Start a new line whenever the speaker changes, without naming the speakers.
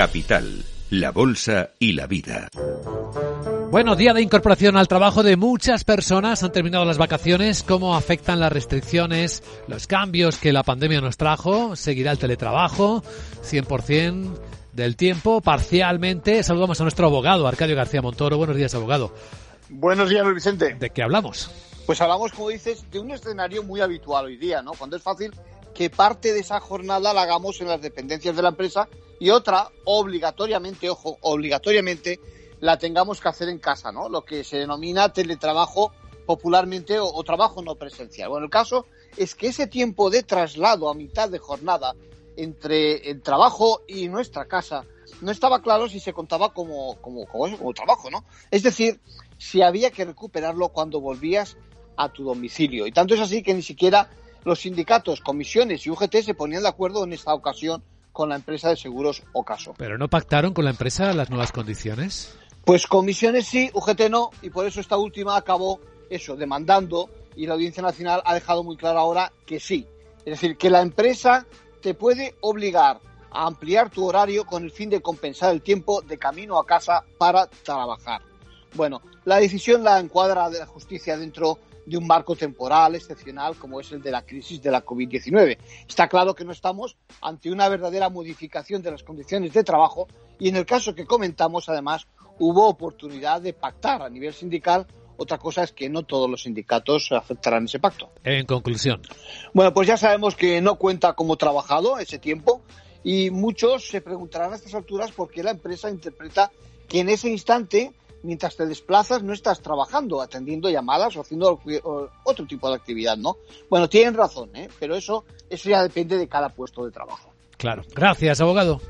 Capital, la Bolsa y la Vida.
Bueno, día de incorporación al trabajo de muchas personas. Han terminado las vacaciones. ¿Cómo afectan las restricciones, los cambios que la pandemia nos trajo? ¿Seguirá el teletrabajo? 100% del tiempo, parcialmente. Saludamos a nuestro abogado, Arcadio García Montoro. Buenos días, abogado.
Buenos días, Luis Vicente.
¿De qué hablamos?
Pues hablamos, como dices, de un escenario muy habitual hoy día, ¿no? Cuando es fácil que parte de esa jornada la hagamos en las dependencias de la empresa y otra, obligatoriamente, ojo, obligatoriamente, la tengamos que hacer en casa, ¿no? Lo que se denomina teletrabajo popularmente o, trabajo no presencial. Bueno, el caso es que ese tiempo de traslado a mitad de jornada entre el trabajo y nuestra casa no estaba claro si se contaba como, como, como trabajo, ¿no? Es decir, si había que recuperarlo cuando volvías a tu domicilio. Y tanto es así que ni siquiera los sindicatos, comisiones y UGT se ponían de acuerdo en esta ocasión con la empresa de seguros Ocaso.
¿Pero no pactaron con la empresa las nuevas condiciones?
Pues comisiones sí, UGT no, y por eso esta última acabó eso, demandando, y la Audiencia Nacional ha dejado muy claro ahora que sí. Es decir, que la empresa te puede obligar a ampliar tu horario con el fin de compensar el tiempo de camino a casa para trabajar. Bueno, la decisión la encuadra de la justicia dentro de un marco temporal excepcional como es el de la crisis de la COVID-19. Está claro que no estamos ante una verdadera modificación de las condiciones de trabajo y en el caso que comentamos, además, hubo oportunidad de pactar a nivel sindical. Otra cosa es que no todos los sindicatos aceptarán ese pacto.
En conclusión.
Bueno, pues ya sabemos que no cuenta como trabajado ese tiempo y muchos se preguntarán a estas alturas por qué la empresa interpreta que en ese instante mientras te desplazas no estás trabajando, atendiendo llamadas o haciendo otro tipo de actividad, ¿no? Bueno, tienen razón, ¿eh? pero eso, eso ya depende de cada puesto de trabajo.
Claro. Gracias, abogado.